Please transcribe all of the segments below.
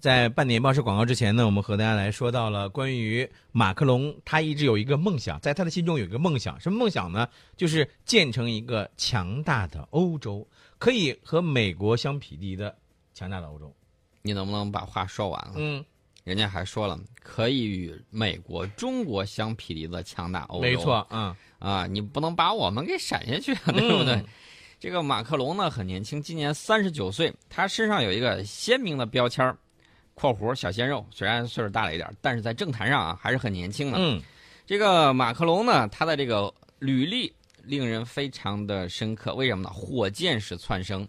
在半年报时广告之前呢，我们和大家来说到了关于马克龙，他一直有一个梦想，在他的心中有一个梦想，什么梦想呢？就是建成一个强大的欧洲，可以和美国相匹敌的强大的欧洲。你能不能把话说完了？嗯，人家还说了，可以与美国、中国相匹敌的强大欧洲。没错，嗯啊，你不能把我们给闪下去，对不对？嗯这个马克龙呢很年轻，今年三十九岁，他身上有一个鲜明的标签儿（括弧小鲜肉），虽然岁数大了一点，但是在政坛上啊还是很年轻的。嗯这个马克龙呢，他的这个履历令人非常的深刻，为什么呢？火箭式窜升，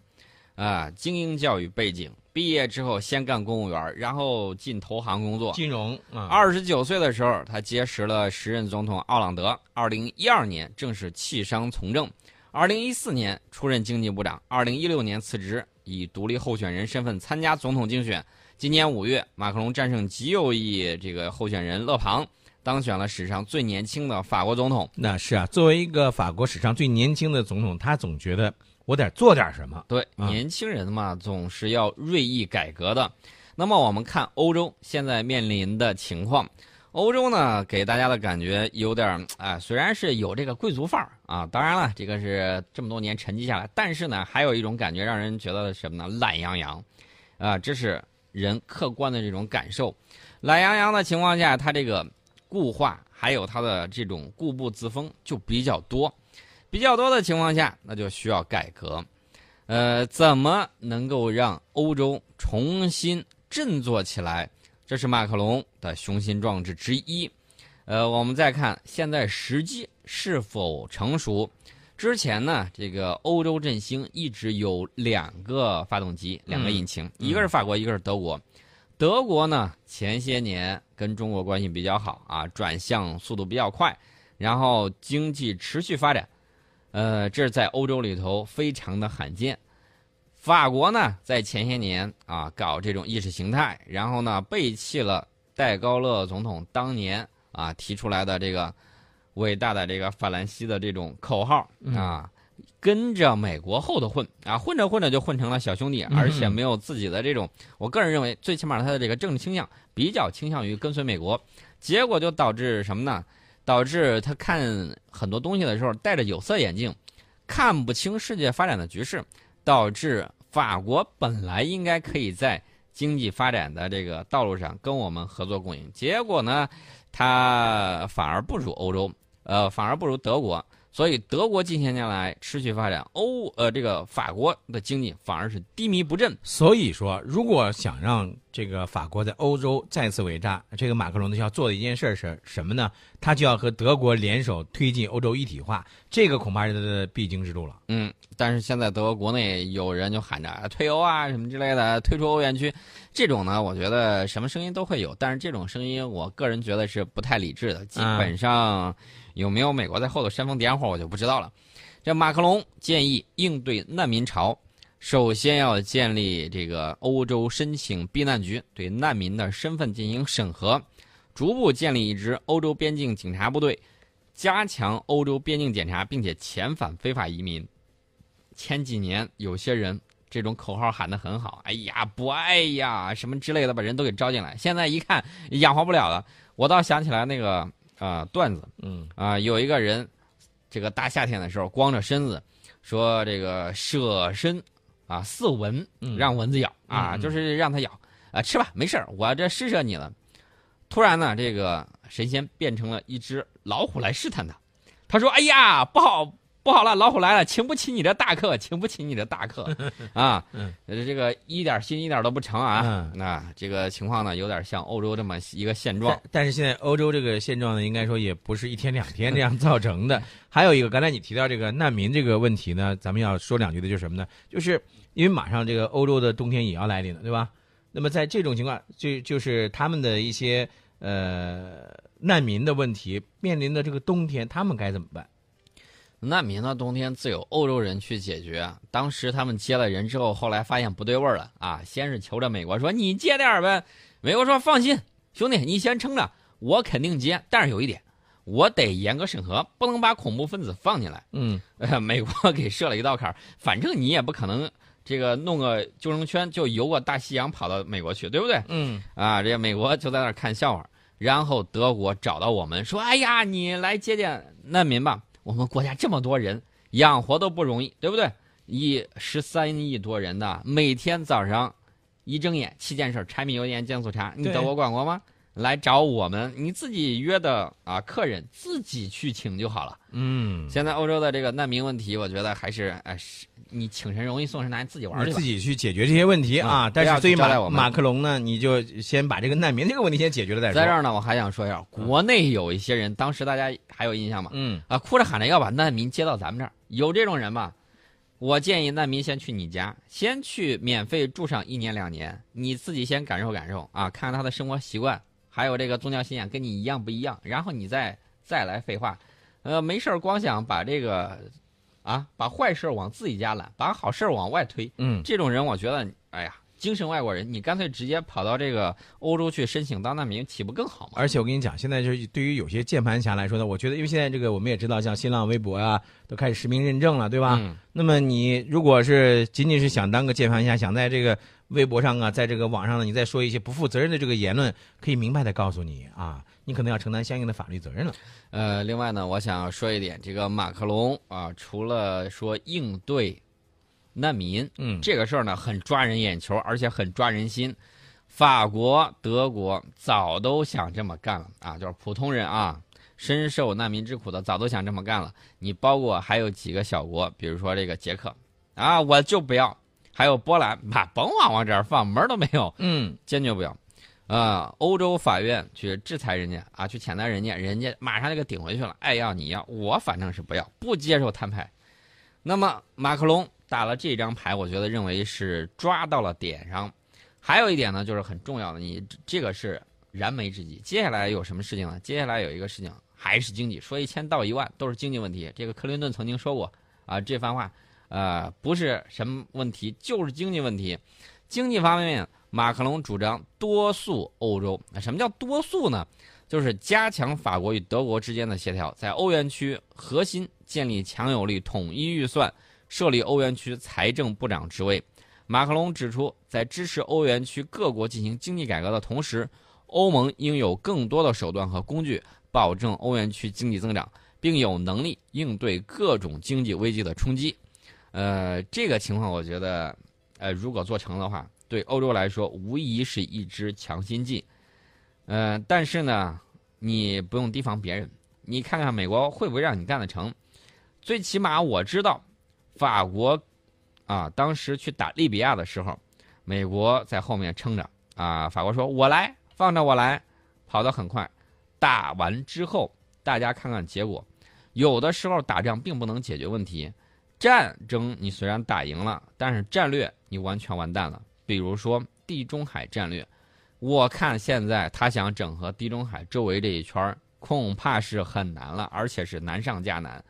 啊，精英教育背景，毕业之后先干公务员，然后进投行工作。金融啊，二十九岁的时候，他结识了时任总统奥朗德。二零一二年正式弃商从政，二零一四年出任经济部长，二零一六年辞职，以独立候选人身份参加总统竞选。今年五月，马克龙战胜极右翼这个候选人勒庞，当选了史上最年轻的法国总统。那是啊，作为一个法国史上最年轻的总统，他总觉得我得做点什么。对，啊年轻人嘛，总是要锐意改革的。那么我们看欧洲现在面临的情况，欧洲呢给大家的感觉有点儿，哎、虽然是有这个贵族范儿啊，当然了，这个是这么多年沉积下来，但是呢，还有一种感觉让人觉得什么呢？懒洋洋，啊，这是人客观的这种感受。懒洋洋的情况下，他这个固化还有他的这种固步自封就比较多，比较多的情况下，那就需要改革。呃，怎么能够让欧洲重新振作起来？这是马克龙的雄心壮志之一。呃，我们再看现在时机是否成熟？之前呢，这个欧洲振兴一直有两个发动机，两个引擎，一个是法国，一个是德国。德国呢，前些年跟中国关系比较好啊，转向速度比较快，然后经济持续发展。呃，这是在欧洲里头非常的罕见。法国呢，在前些年啊搞这种意识形态，然后呢背弃了戴高乐总统当年啊提出来的这个伟大的这个法兰西的这种口号啊，跟着美国后头混啊，混着混着就混成了小兄弟，而且没有自己的这种，我个人认为，最起码他的这个政治倾向比较倾向于跟随美国，结果就导致什么呢？导致他看很多东西的时候戴着有色眼镜，看不清世界发展的局势，导致法国本来应该可以在经济发展的这个道路上跟我们合作共赢，结果呢，它反而不如欧洲，呃，反而不如德国。所以德国近些年来持续发展，欧呃这个法国的经济反而是低迷不振。所以说，如果想让这个法国在欧洲再次伟大，这个马克龙呢要做的一件事是什么呢？他就要和德国联手推进欧洲一体化，这个恐怕是他的必经之路了。嗯，但是现在德国国内有人就喊着啊退欧啊什么之类的，退出欧元区，这种呢，我觉得什么声音都会有，但是这种声音，我个人觉得是不太理智的。基本上有没有美国在后头煽风点火，我就不知道了。这马克龙建议应对难民潮，首先要建立这个欧洲申请避难局，对难民的身份进行审核，逐步建立一支欧洲边境警察部队，加强欧洲边境检查，并且遣返非法移民。前几年有些人这种口号喊得很好，哎呀不爱呀什么之类的，把人都给招进来。现在一看养活不了了，我倒想起来那个呃段子嗯啊、有一个人这个大夏天的时候光着身子，说这个舍身啊饲蚊，嗯让蚊子咬啊，就是让它咬啊吃吧，没事儿我这施舍你了。突然呢，这个神仙变成了一只老虎来试探他。他说：“哎呀，不好不好了，老虎来了，请不起你这大客，请不起你这大客 啊！这个一点心一点都不成啊！嗯那这个情况呢，有点像欧洲这么一个现状。但是现在欧洲这个现状呢，应该说也不是一天两天这样造成的。还有一个，刚才你提到这个难民这个问题呢，咱们要说两句的就是什么呢？就是因为马上这个欧洲的冬天也要来临了，对吧？那么在这种情况，就就是他们的一些呃难民的问题面临的这个冬天，他们该怎么办？难民呢，冬天自有欧洲人去解决。啊当时他们接了人之后，后来发现不对味儿了啊，先是求着美国说你接点儿呗，美国说放心，兄弟你先撑着，我肯定接，但是有一点，我得严格审核，不能把恐怖分子放进来。嗯呃，美国给设了一道坎儿，反正你也不可能这个弄个救生圈就游过大西洋跑到美国去，对不对？嗯啊，这美国就在那儿看笑话，然后德国找到我们说：“哎呀，你来接见难民吧，我们国家这么多人，养活都不容易，对不对？一十三亿多人的，每天早上一睁眼七件事：柴米油盐酱醋茶，你对德国管过吗？来找我们，你自己约的啊客人自己去请就好了。嗯，现在欧洲的这个难民问题，我觉得还是哎，是你请神容易送神难，自己玩儿去吧自。己去解决这些问题啊。嗯但是对于马马克龙呢，你就先把这个难民这个问题先解决了再说。在这儿呢，我还想说一下，国内有一些人，当时大家还有印象吗？嗯啊，哭着喊着要把难民接到咱们这儿，有这种人吗？我建议难民先去你家，先去免费住上一年两年，你自己先感受感受啊，看看他的生活习惯，还有这个宗教信仰跟你一样不一样，然后你再再来废话。呃，没事儿光想把这个啊，把坏事儿往自己家揽，把好事儿往外推，嗯。这种人我觉得，哎呀，精神外国人，你干脆直接跑到这个欧洲去申请当难民，岂不更好吗？而且我跟你讲，现在就是对于有些键盘侠来说呢，我觉得，因为现在这个我们也知道，像新浪微博啊，都开始实名认证了，对吧？嗯那么你如果是仅仅是想当个键盘侠，想在这个微博上啊，在这个网上呢，你再说一些不负责任的这个言论，可以明白的告诉你啊，你可能要承担相应的法律责任了。呃，另外呢，我想说一点，这个马克龙啊，除了说应对难民嗯，这个事儿呢，很抓人眼球，而且很抓人心。法国、德国早都想这么干了啊，就是普通人啊，深受难民之苦的，早都想这么干了。你包括还有几个小国，比如说这个捷克啊，我就不要；还有波兰，妈甭往往这儿放，门都没有。嗯坚决不要。啊、欧洲法院去制裁人家啊，去谴责人家，人家马上就给顶回去了。爱要你要，我反正是不要，不接受摊牌。那么马克龙打了这张牌，我觉得认为是抓到了点上。还有一点呢，就是很重要的，你这个是燃眉之急。接下来有什么事情呢？接下来有一个事情还是经济，说一千道一万都是经济问题。这个克林顿曾经说过啊，这番话，呃，不是什么问题，就是经济问题。经济方面，马克龙主张多速欧洲。什么叫多速呢？就是加强法国与德国之间的协调，在欧元区核心建立强有力统一预算，设立欧元区财政部长职位。马克龙指出，在支持欧元区各国进行经济改革的同时，欧盟应有更多的手段和工具，保证欧元区经济增长，并有能力应对各种经济危机的冲击。呃，这个情况我觉得，呃，如果做成的话，对欧洲来说无疑是一支强心剂。呃，但是呢，你不用提防别人，你看看美国会不会让你干得成？最起码我知道，法国啊，当时去打利比亚的时候，美国在后面撑着啊，法国说我来，放着我来，跑得很快。打完之后，大家看看结果，有的时候打仗并不能解决问题，战争你虽然打赢了，但是战略你完全完蛋了。比如说地中海战略，我看现在他想整合地中海周围这一圈，恐怕是很难了，而且是难上加难。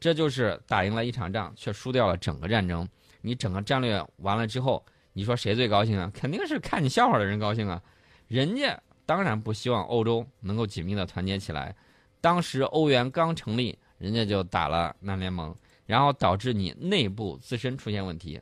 这就是打赢了一场仗，却输掉了整个战争。你整个战略完了之后，你说谁最高兴啊？肯定是看你笑话的人高兴啊。人家当然不希望欧洲能够紧密的团结起来。当时欧元刚成立，人家就打了南联盟，然后导致你内部自身出现问题。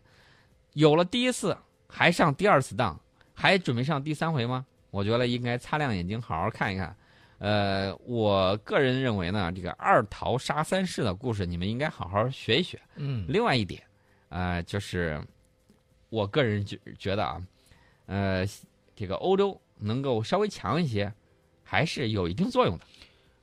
有了第一次，还上第二次当，还准备上第三回吗？我觉得应该擦亮眼睛，好好看一看。呃，我个人认为呢，这个二桃杀三士的故事，你们应该好好学一学。嗯另外一点，呃，就是我个人觉觉得啊，呃，这个欧洲能够稍微强一些，还是有一定作用的。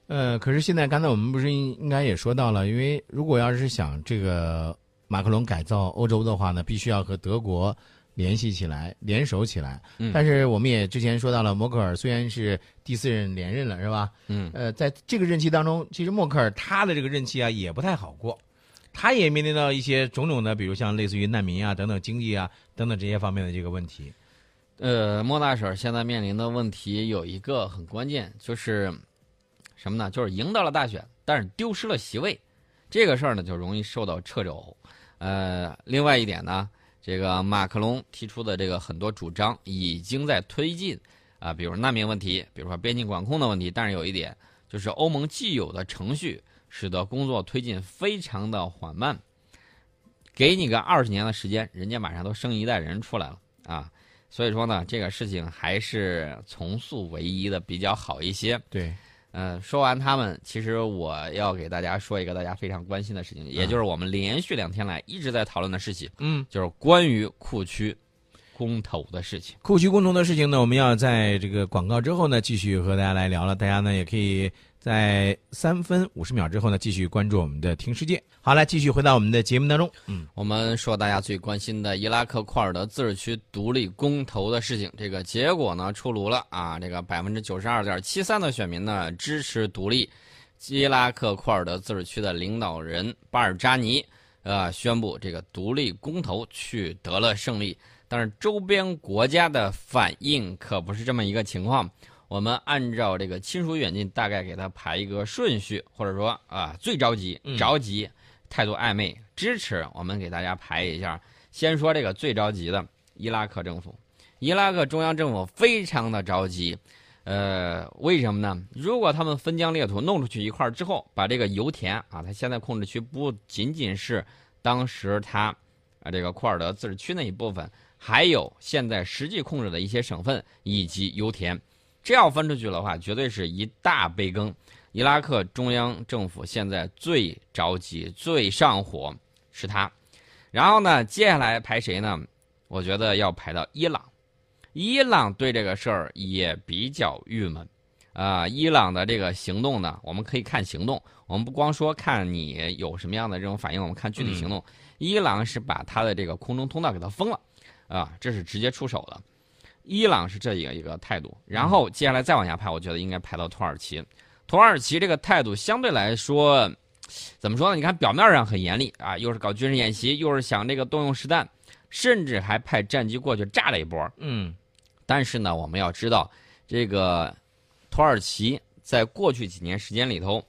呃，可是现在刚才我们不是应应该也说到了，因为如果要是想这个马克龙改造欧洲的话呢，必须要和德国联系起来、联手起来。嗯但是我们也之前说到了，默克尔虽然是第四任连任了，是吧？嗯呃，在这个任期当中，其实默克尔他的这个任期啊也不太好过，他也面临到一些种种的，比如像类似于难民啊等等经济啊等等这些方面的这个问题。呃，莫大婶现在面临的问题有一个很关键，就是什么呢？就是赢到了大选，但是丢失了席位，这个事儿呢就容易受到掣肘。呃，另外一点呢，这个马克龙提出的这个很多主张已经在推进啊、比如难民问题，比如说边境管控的问题。但是有一点，就是欧盟既有的程序使得工作推进非常的缓慢。给你个二十年的时间，人家马上都生一代人出来了啊。所以说呢，这个事情还是从速为宜的比较好一些。对，嗯，说完他们，其实我要给大家说一个大家非常关心的事情，也就是我们连续两天来一直在讨论的事情，嗯，就是关于库区公投的事情。库区公投的事情呢，我们要在这个广告之后呢，继续和大家来聊了。大家呢也可以在三分五十秒之后呢，继续关注我们的《听世界》。好，来继续回到我们的节目当中。嗯，我们说大家最关心的伊拉克库尔德自治区独立公投的事情，这个结果呢出炉了啊！这个百分之九十二点七三的选民呢支持独立，伊拉克库尔德自治区的领导人巴尔扎尼，呃，宣布这个独立公投取得了胜利。但是周边国家的反应可不是这么一个情况。我们按照这个亲属远近，大概给他排一个顺序，或者说啊，最着急、着急、态度暧昧、支持，我们给大家排一下。先说这个最着急的伊拉克政府，伊拉克中央政府非常的着急。呃，为什么呢？如果他们分疆裂土弄出去一块之后，把这个油田啊，他现在控制区不仅仅是当时他啊这个库尔德自治区那一部分，还有现在实际控制的一些省份以及油田。这要分出去的话，绝对是一大杯羹。伊拉克中央政府现在最着急、最上火是他，然后呢，接下来排谁呢？我觉得要排到伊朗。伊朗对这个事儿也比较郁闷，啊，伊朗的这个行动呢，我们可以看行动，我们不光说看你有什么样的这种反应，我们看具体行动。伊朗是把他的这个空中通道给他封了，啊，这是直接出手了。伊朗是这一个一个态度，然后接下来再往下排，我觉得应该排到土耳其。土耳其这个态度相对来说，怎么说呢？你看表面上很严厉啊，又是搞军事演习，又是想这个动用实弹，甚至还派战机过去炸了一波。嗯，但是呢，我们要知道，这个土耳其在过去几年时间里头，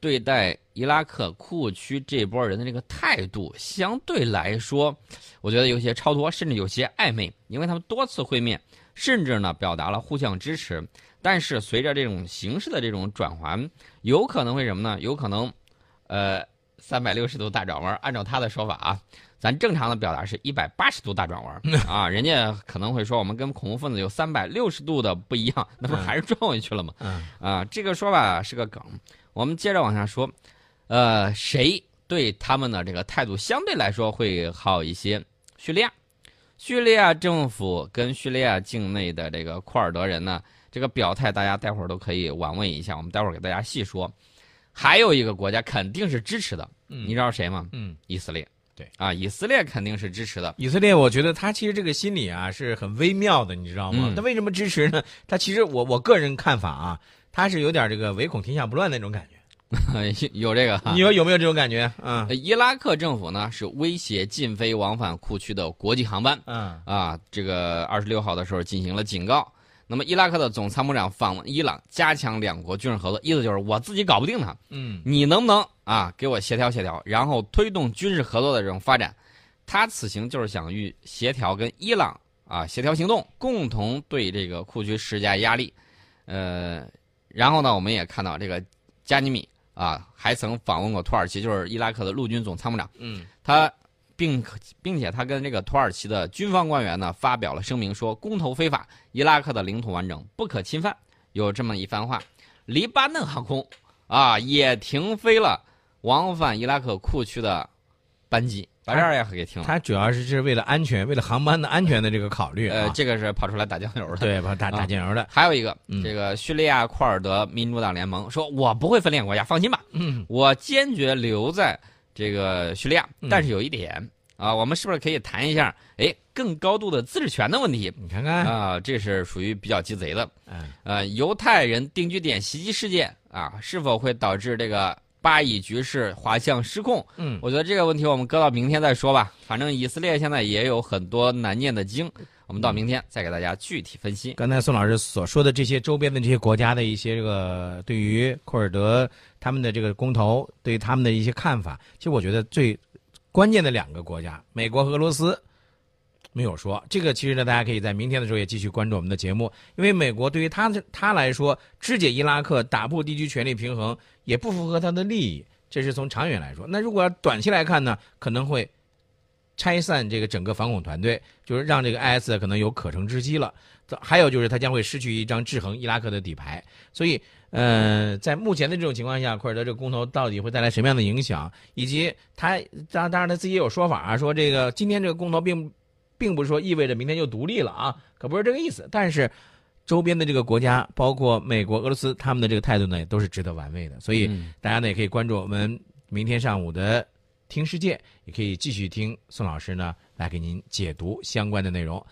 对待伊拉克库区这波人的这个态度，相对来说，我觉得有些超脱，甚至有些暧昧，因为他们多次会面。甚至呢，表达了互相支持，但是随着这种形势的这种转换，有可能会什么呢？有可能，呃，三百六十度大转弯。按照他的说法啊，咱正常的表达是一百八十度大转弯 啊，人家可能会说我们跟恐怖分子有三百六十度的不一样，那不还是转回去了吗？啊，这个说法是个梗。我们接着往下说，呃，谁对他们的这个态度相对来说会好一些？叙利亚。叙利亚政府跟叙利亚境内的这个库尔德人呢，这个表态，大家待会儿都可以玩味一下。我们待会儿给大家细说。还有一个国家肯定是支持的，你知道谁吗？嗯，以色列。对啊，以色列肯定是支持的。以色列，我觉得他其实这个心理啊是很微妙的，你知道吗？他为什么支持呢？他其实我我个人看法啊，他是有点这个唯恐天下不乱那种感觉。有这个，你说有没有这种感觉？嗯，伊拉克政府呢是威胁禁飞往返库区的国际航班。嗯啊，这个二十六号的时候进行了警告。那么伊拉克的总参谋长访问伊朗，加强两国军事合作，意思就是我自己搞不定他，嗯，你能不能啊给我协调协调，然后推动军事合作的这种发展？他此行就是想与协调跟伊朗啊协调行动，共同对这个库区施加压力。呃，然后呢，我们也看到这个加尼米。啊，还曾访问过土耳其，就是伊拉克的陆军总参谋长。嗯，他并并且他跟这个土耳其的军方官员呢发表了声明，说公投非法，伊拉克的领土完整不可侵犯，有这么一番话。黎巴嫩航空啊也停飞了往返伊拉克库区的班机。把这儿也给停了。他主要是是为了安全，为了航班的安全的这个考虑。呃，这个是跑出来打酱油的。对，跑打打酱油的。还有一个，这个叙利亚库尔德民主党联盟说：“我不会分裂国家，放心吧。嗯，我坚决留在这个叙利亚。但是有一点啊，我们是不是可以谈一下？哎，更高度的自治权的问题？你看看啊，这是属于比较鸡贼的。嗯，呃，犹太人定居点袭击事件啊，是否会导致这个？”巴以局势滑向失控，嗯，我觉得这个问题我们搁到明天再说吧。反正以色列现在也有很多难念的经，我们到明天再给大家具体分析。刚才宋老师所说的这些周边的这些国家的一些这个对于库尔德他们的这个公投，对于他们的一些看法，其实我觉得最关键的两个国家，美国和俄罗斯。没有说这个，其实呢，大家可以在明天的时候也继续关注我们的节目，因为美国对于他他来说，肢解伊拉克、打破地区权力平衡，也不符合他的利益，这是从长远来说。那如果要短期来看呢，可能会拆散这个整个反恐团队，就是让这个 IS 可能有可乘之机了。还有就是，他将会失去一张制衡伊拉克的底牌。所以，呃，在目前的这种情况下，库尔德这个公投到底会带来什么样的影响？以及他当当然他自己也有说法啊，说这个今天这个公投并并不是说意味着明天就独立了啊，可不是这个意思。但是，周边的这个国家，包括美国、俄罗斯，他们的这个态度呢，也都是值得玩味的。所以，大家呢也可以关注我们明天上午的《听世界》，也可以继续听宋老师呢来给您解读相关的内容。